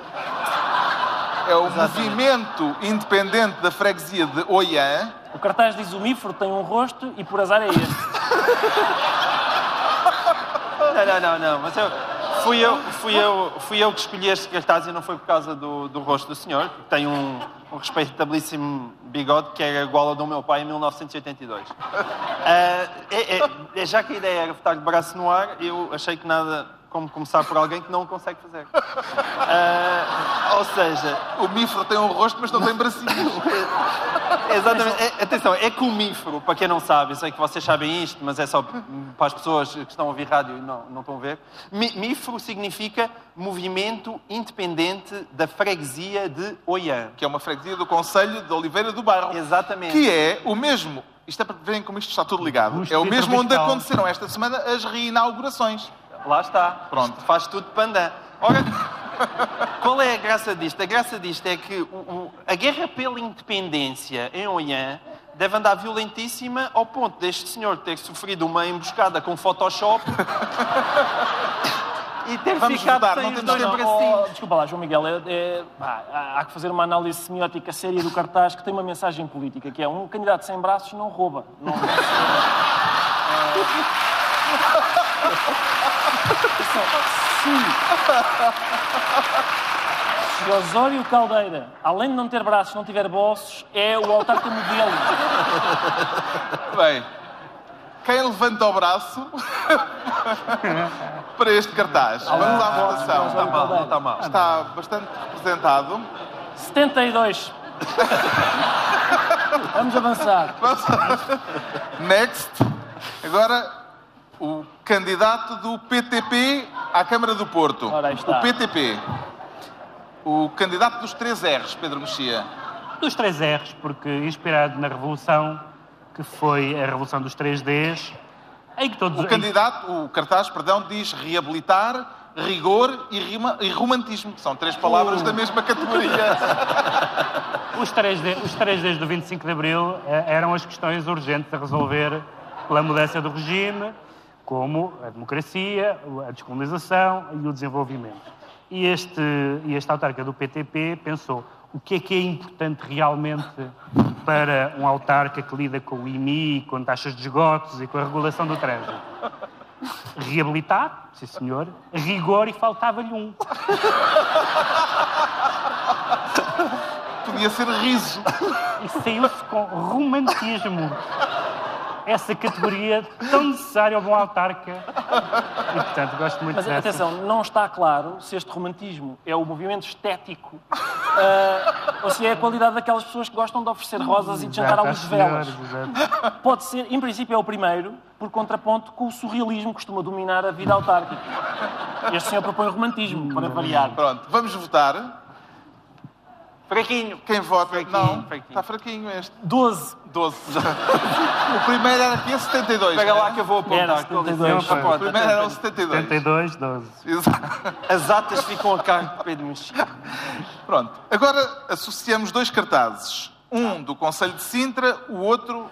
é o movimento independente da freguesia de Oiã. O cartaz diz o mífero tem um rosto e por azar é este. <laughs> Não, não, não, não. Mas eu, fui, eu, fui, eu, fui eu que escolhi este cartaz e não foi por causa do, do rosto do senhor, que tem um, um respeitabilíssimo bigode que era igual ao do meu pai em 1982. Ah, é- é- é- já que a ideia era votar de braço no ar, eu achei que nada como começar por alguém que não o consegue fazer. <laughs> Ah, ou seja, O Mifro tem um rosto, mas não tem bracinhos. <laughs> Exatamente. É- atenção, é comífero, para quem não sabe, eu sei que vocês sabem isto, mas é só para as pessoas que estão a ouvir rádio e não, não estão a ver. Mi- Mífero significa Movimento Independente da Freguesia de Oiã. que é uma freguesia do Conselho de Oliveira do Bairro. Exatamente. Que é o mesmo. Isto é para verem como isto está tudo ligado. Busto É o mesmo onde aconteceram esta semana as reinaugurações. Lá está. Pronto. Faz tudo pandan. Ora, <laughs> qual é a graça disto? A graça disto é que o- o- a guerra pela independência em Oiã deve andar violentíssima ao ponto deste senhor ter sofrido uma emboscada com Photoshop <laughs> e ter Vamos ficado votar, sem não os dois bracinhos. Oh, desculpa lá, João Miguel, é- é- há há que fazer uma análise semiótica séria do cartaz que tem uma mensagem política, que é um candidato sem braços não rouba. Não... <laughs> Se, se Osório Caldeira, além de não ter braços, não tiver bolsos, é o autarca modelo. Bem, quem levanta o braço <laughs> para este cartaz? Vamos à votação. Osório Mal, não está mal. Está bastante representado. 72. <laughs> Vamos avançar. Next. Agora, o candidato do PTP à Câmara do Porto. Ora, aí está. O PTP. O candidato dos três R's, Pedro Mexia. Dos três R's, porque inspirado na Revolução, que foi a Revolução dos 3Ds, em que todos... O candidato, o cartaz, perdão, diz reabilitar, rigor e, rima- e romantismo. que São três palavras da mesma categoria. <laughs> Os 3D, os 3Ds do 25 de Abril eh, eram as questões urgentes a resolver pela mudança do regime, como a democracia, a descolonização e o desenvolvimento. E este, e este autarca do PTP pensou o que é que é importante realmente para um autarca que lida com o IMI, com taxas de esgotos e com a regulação do trânsito. Reabilitar, sim senhor, rigor e faltava-lhe um. Podia ser riso. e saiu-se com romantismo. Essa categoria tão necessária ao bom autarca. E, portanto, gosto muito Mas dessa. atenção, não está claro se este romantismo é o movimento estético ah, ou se é a qualidade daquelas pessoas que gostam de oferecer rosas e de jantar à luz de velas. exato. Pode ser, em princípio, é o primeiro, por contraponto com o surrealismo que costuma dominar a vida autárquica. Este senhor propõe romantismo, para variar. Pronto, vamos votar. Fraquinho. Quem vota? Fraquinho, não, fraquinho. está fraquinho este. 12. 12. <laughs> o primeiro era aqui a 72. Pega né? lá que eu vou apontar. Era com 72. licença. O primeiro era o aponta. 72. 72, 12. Exato. As atas ficam a cargo de Pedro Mexia. Pronto. Agora associamos dois cartazes. Um do Conselho de Sintra, o outro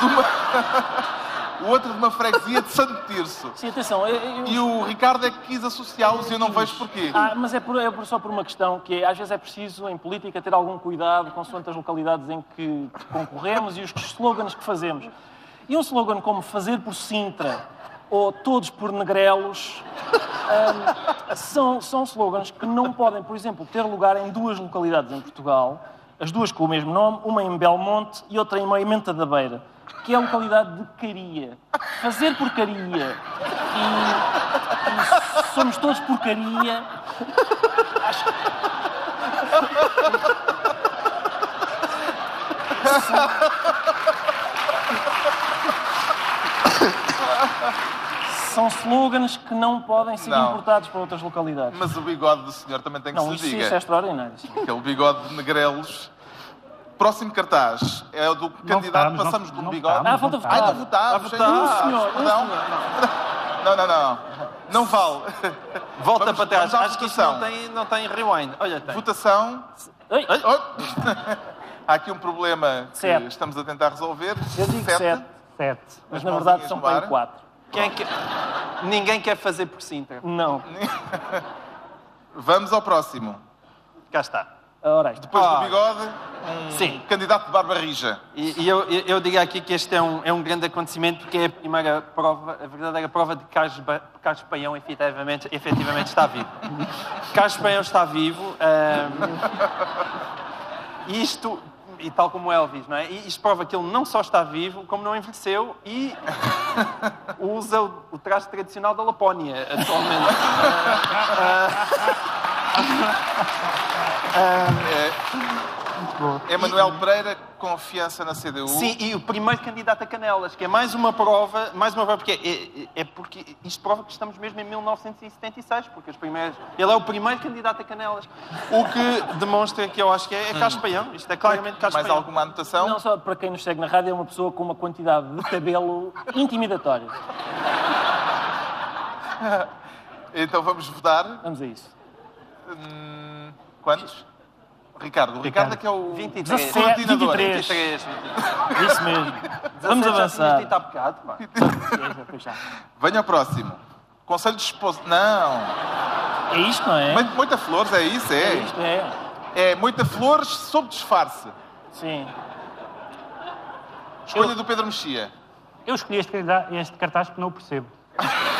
de uma, <laughs> o outro de uma freguesia de Santo Tirso. Sim, atenção. eu- eu- E o Ricardo é que quis associá-los e eu não vejo porquê. Ah, mas é, por- é por- só por uma questão que é, às vezes é preciso, em política, ter algum cuidado consoante as localidades em que concorremos e os slogans que fazemos. E um slogan como fazer por Sintra ou todos por Negrelos ahm, são, são slogans que não podem, por exemplo, ter lugar em duas localidades em Portugal, as duas com o mesmo nome, uma em Belmonte e outra em Moimenta da Beira, que é a localidade de Caria. Fazer porcaria e, e somos todos porcaria São slogans que não podem ser Não. importados para outras localidades. Mas o bigode do senhor também tem que não, se isso, diga. isso é extraordinário. Aquele bigode de negrelos. Próximo cartaz é o do candidato. votamos, não- Passamos do não bigode. votamos, Ah, falta não votar. Ai, não votámos. votar. ainda. Um senhor, um Não, <laughs> não, não, não. Não vale. Volta Vamos- para trás. Acho que isto votação. não tem, não tem rewind. Olha, tem. Votação. Ei, Oh. <laughs> Há aqui um problema que Sete. estamos a tentar resolver. eu digo Sete. 7, 7. mas As na verdade são 4. Quem é que... Ninguém quer fazer por Sintra. Não. <laughs> Vamos ao próximo. Cá está. Ora. Depois Ah. do bigode, um Sim. candidato de barba rija. E, e eu, eu digo aqui que este é um, é um grande acontecimento porque é a primeira prova, a verdadeira prova de que Carlos, Ba- Carlos Paião efetivamente, efetivamente está vivo. <laughs> Carlos Paião está vivo. ahm, isto, e tal como Elvis, não é? E isto prova que ele não só está vivo, como não envelheceu e usa o, o traje tradicional da Lapónia atualmente. Emanuel Pereira, confiança na CDU. Sim, e o primeiro candidato a Canelas, que é mais uma prova, mais uma prova, porque é, é- é porque isto prova que estamos mesmo em 1976, porque as primeiras, ele é o primeiro candidato a Canelas. O que demonstra que eu acho que é, é Caspaião. Isto é claramente Mais Caspaião. alguma anotação? Não só para quem nos segue na rádio, é uma pessoa com uma quantidade de cabelo <laughs> intimidatória. Então vamos votar. Vamos a isso. Hum, quantos? Ricardo. O Ricardo é que é o 23. 17, coordenador. 23. 23. Isso mesmo. Vamos avançar. já. <laughs> Venha ao próximo. Conselho de esposa. Não. É isto, não é? Moita Flores, é isso, É é. isto, é. É Moita Flores sob disfarce. Sim. Escolha do Pedro Mexia. Eu escolhi este, este cartaz porque não o percebo. <laughs>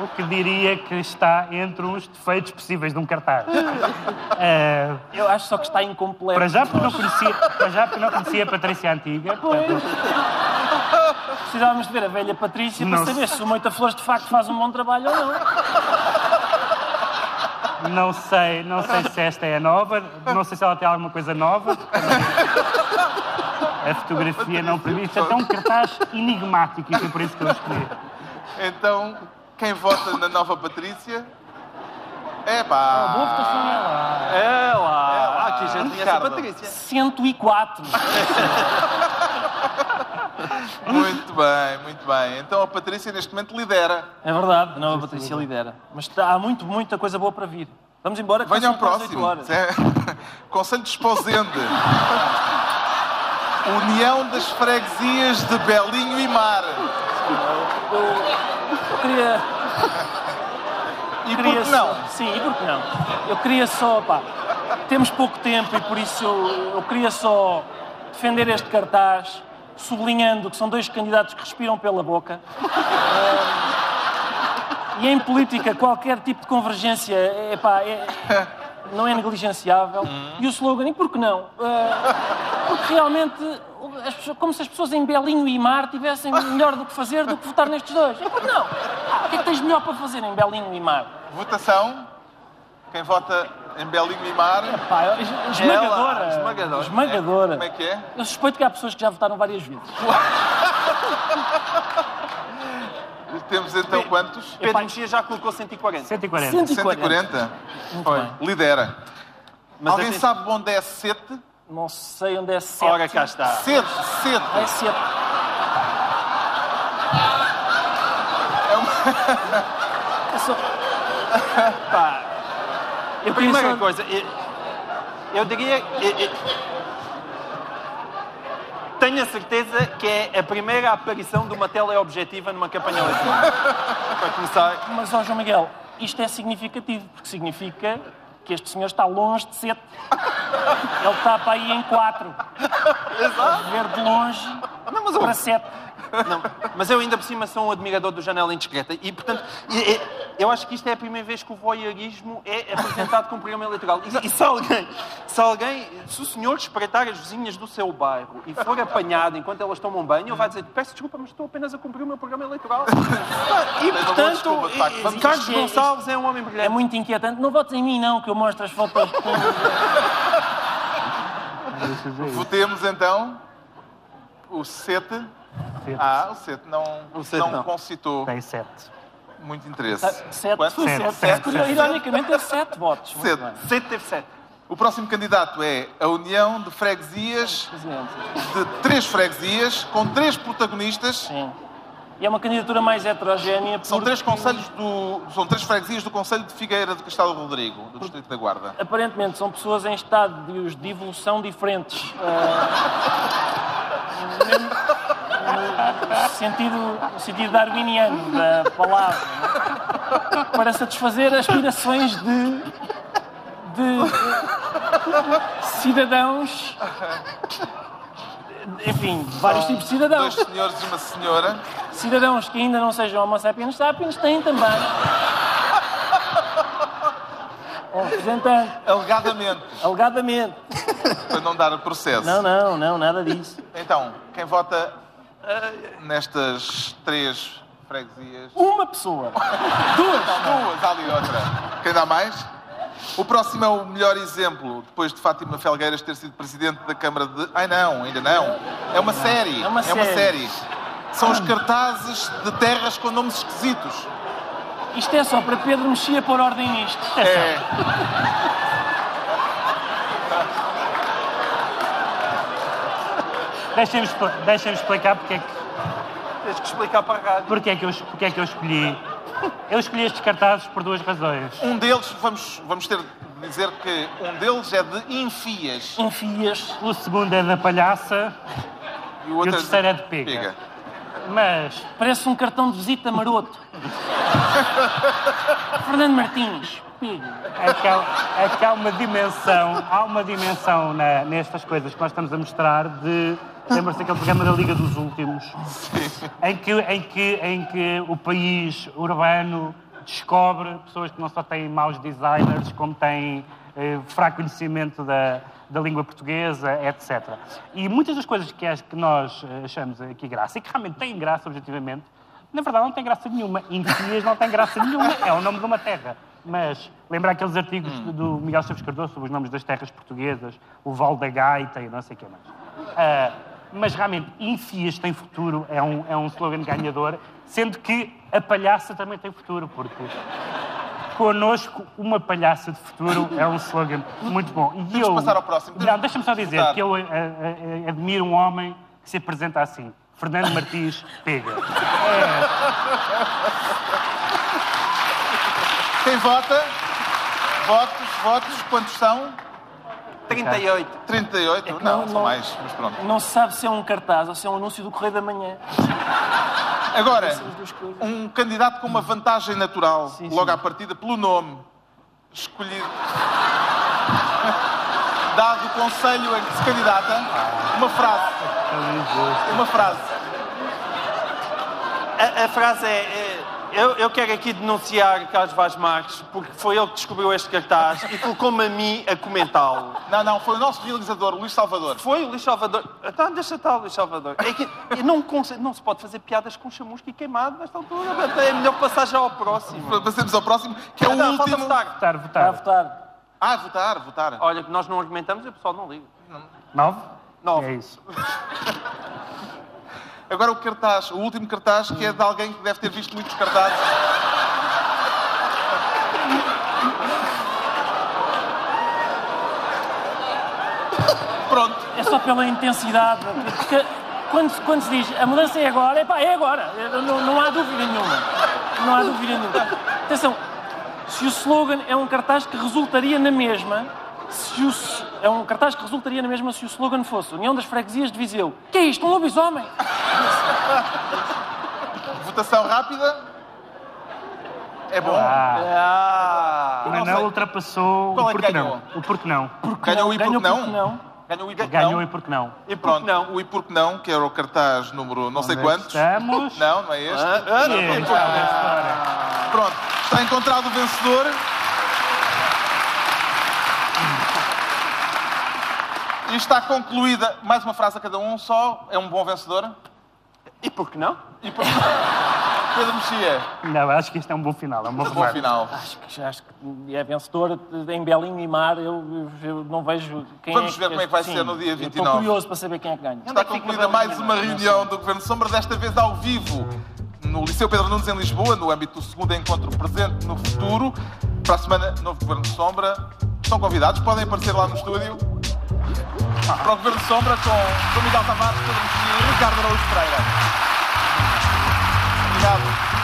o que diria que está entre os defeitos possíveis de um cartaz. Eh, <laughs> Eu acho só que está incompleto. para, já porque não conhecia, para já porque não conhecia a Patrícia Antiga. portanto, Precisávamos de ver a velha Patrícia para Não saber se o Moita Flores de facto faz um bom trabalho ou não. não sei, não sei se esta é a nova, não sei se ela tem alguma coisa nova. A fotografia não permite. Portanto, é um cartaz enigmático e foi por isso que eu escolhi. Então, quem vota na nova Patrícia? É Boa pá. votação é lá. É lá. Aqui já tinha essa. Patrícia. 104. <laughs> Muito bem, muito bem. Então a Patrícia neste momento lidera. É verdade, a nova Patrícia lidera. Mas há muito, muita coisa boa para vir. Vamos embora, que Venha ao próximo. É. <laughs> Conselho de Esposende. União das Freguesias de Belinho e Mar. Eu queria. E queria que não? Só, sim, e por que não? Eu queria só, pá, temos pouco tempo e por isso eu, eu queria só defender este cartaz, sublinhando que são dois candidatos que respiram pela boca. <laughs> E em política, qualquer tipo de convergência é, pá, é- <laughs> não é negligenciável. E o slogan, e por que não? Ah, porque realmente, as pessoas- como se as pessoas em Belinho e Mar tivessem melhor do que fazer do que votar nestes dois. E por que não? Ah, o que é que tens melhor para fazer em Belinho e Mar? Votação. Quem vota em Belinho e Mar? Pá, es- esmagadora. Ela, esmagadora. Esmagadora. Como é que é? Eu suspeito que há pessoas que já votaram várias vezes. <laughs> Temos então quantos? Pedro Mexia já colocou 140. 140. 140. Foi. Lidera. Mas Alguém atenção- sabe onde é Sete? Não sei onde é sete. Ora, cá está. Sete, Sete. É sete. É só... <laughs> Pá, Eu primeira só... coisa, eu, eu diria. eu- eu- tenho a certeza que é a primeira aparição de uma teleobjetiva numa campanha eleitoral. <laughs> Para começar. Mas, ó João Miguel, isto é significativo, porque significa que este senhor está longe de sete. <laughs> Ele está para aí em quatro. Exato. Ver de longe Não, mas eu- para sete. Não, mas eu ainda por cima sou um admirador do Janela Indiscreta e, portanto, eu acho que isto é a primeira vez que o voyeurismo é apresentado como programa eleitoral. E, e se alguém, se alguém, se o senhor espreitar as vizinhas do seu bairro e for apanhado enquanto elas tomam banho, ele vai dizer, peço desculpa, mas estou apenas a cumprir o meu programa eleitoral. <laughs> E, portanto, desculpa, e- Carlos Isto é- Gonçalves é um homem É brilhante. muito inquietante. Não votes em mim, não, que eu mostro as fotos. Votemos então o Sete. Sete. Ah, o Sete não, O Sete não, não. concitou Tem 7. Muito interesse. Sete, Quanto? foi Sete, sete. sete. Ironicamente, é sete votos. Sete. Sete teve sete. O próximo candidato é a União de Freguesias, de três freguesias, com três protagonistas. Sim. E é uma candidatura mais heterogénea. São três conselhos do. São três freguesias do Conselho de Figueira de Castelo Rodrigo, do Distrito da Guarda. Aparentemente são pessoas em estádios de evolução diferentes. Ah, <laughs> no, sentido, no sentido darwiniano da palavra. é? Para satisfazer aspirações de, de cidadãos. Enfim, vários tipos de cidadãos. Dois senhores e uma senhora. Cidadãos que ainda não sejam homo sapiens sapiens têm também um representante. Alegadamente, Alegadamente. para não dar processo. Não, não, não, nada disso. Então, quem vota nestas três freguesias? Uma pessoa. Duas. Duas, há ali outra. Quem dá mais? O próximo é o melhor exemplo, depois de Fátima Felgueiras ter sido presidente da Câmara de. Ai não, ainda não. É uma série. É uma série. São os cartazes de terras com nomes esquisitos. Isto é só para Pedro Mexia pôr ordem nisto. É. <laughs> Deixem-me deixem-me explicar porque é, que, Tens que explicar para a rádio. porque, é que eu, porque é que eu escolhi. Eu escolhi estes cartazes por duas razões. Um deles, vamos, vamos ter de dizer que um deles é de Infias Enfias. O segundo é da palhaça, e o outro terceiro é de pega. mas Parece um cartão de visita maroto. <laughs> Fernando Martins. Piga. é que, há, é que há uma dimensão, há uma dimensão na- nestas coisas que nós estamos a mostrar de. Lembra-se daquele programa da Liga dos Últimos? Em que, em, que, em que o país urbano descobre pessoas que não só têm maus designers, como têm eh, fraco conhecimento da, da língua portuguesa, etc. E muitas das coisas que, as- que nós eh, achamos aqui graça, e que realmente têm graça objetivamente, na verdade não tem graça nenhuma. Infias não tem graça nenhuma, é o nome de uma terra. Mas lembra aqueles artigos do Miguel Chaves Cardoso sobre os nomes das terras portuguesas, o Val da Gaita e não sei o que mais. Ah, mas realmente, Infias tem futuro, é um, é um slogan ganhador, sendo que a palhaça também tem futuro, porque connosco uma palhaça de futuro é um slogan muito bom. E Temos eu, passar ao próximo. Não, deixa-me só dizer que eu eh, eh, eh, admiro um homem que se apresenta assim. Fernando Martins Pega. Quem vota? Votos, votos, quantos são? 38. 38? que não, não- são mais, mas pronto. Não se sabe se é um cartaz ou se é um anúncio do Correio da Manhã. Agora, um candidato com uma vantagem natural, Sim, logo sim. à partida, pelo nome, escolhido. Dado o conselho em que se candidata, uma frase. Uma frase. A, a frase é, é, eu, eu quero aqui denunciar Carlos Vaz Marques porque foi ele que descobriu este cartaz e colocou-me a mim a comentá-lo. Não, não, foi o nosso realizador, Luís Salvador. Foi o Luís Salvador. Então, deixa estar o Luís Salvador. É que eu não, não se pode fazer piadas com chamusco e queimado nesta altura. É melhor passar já ao próximo. Passemos ao próximo, que é o Não, último. votar. Votar, votar. votar. Ah, votar, votar. Olha, nós não argumentamos e o pessoal não liga. Nove? Nove. É isso. <laughs> Agora o cartaz, o último cartaz, que é de alguém que deve ter visto muitos cartazes. Pronto. É só pela intensidade. Porque quando, quando se diz a mudança é agora, epá, é agora. Não, não há dúvida nenhuma. Não há dúvida nenhuma. Atenção, se o slogan é um cartaz que resultaria na mesma, se o, é um cartaz que resultaria na mesma se o slogan fosse União das Freguesias de Viseu. Que é isto? Um lobisomem? <laughs> Votação rápida. É bom. Ah, Ah, não não sei. ultrapassou Qual é o que porque ganhou? não. O porque não. Ganhou o e Ganhou porque porque não? não. Ganhou o e porque Ganhou não. e porque não. e Pronto, não? o e porque não, que era o cartaz número não sei Onde é que quantos. Estamos. Não, não é este. Ah, ah, não, este, não, agora. Pronto, está encontrado o vencedor. E está concluída, mais uma frase a cada um só, é um bom vencedor. E por que não? E por... Pedro Mexia, Não, acho que isto é um bom final. É um bom, bom remate. final. Acho que, acho que é vencedor em Belinho e Mar. Eu, eu não vejo quem Vamos é ver como é que vai ser no dia eu 29. Estou curioso para saber quem é que ganha. Está concluída mais uma reunião do Governo Sombra, desta vez ao vivo, no Liceu Pedro Nunes, em Lisboa, no âmbito do segundo encontro presente no futuro. Para a semana, novo Governo Sombra. Estão convidados, podem aparecer lá no estúdio. Para o Governo de Sombra com Miguel Tavares, Pedro Moutinho e Ricardo Araújo Pereira. Obrigado.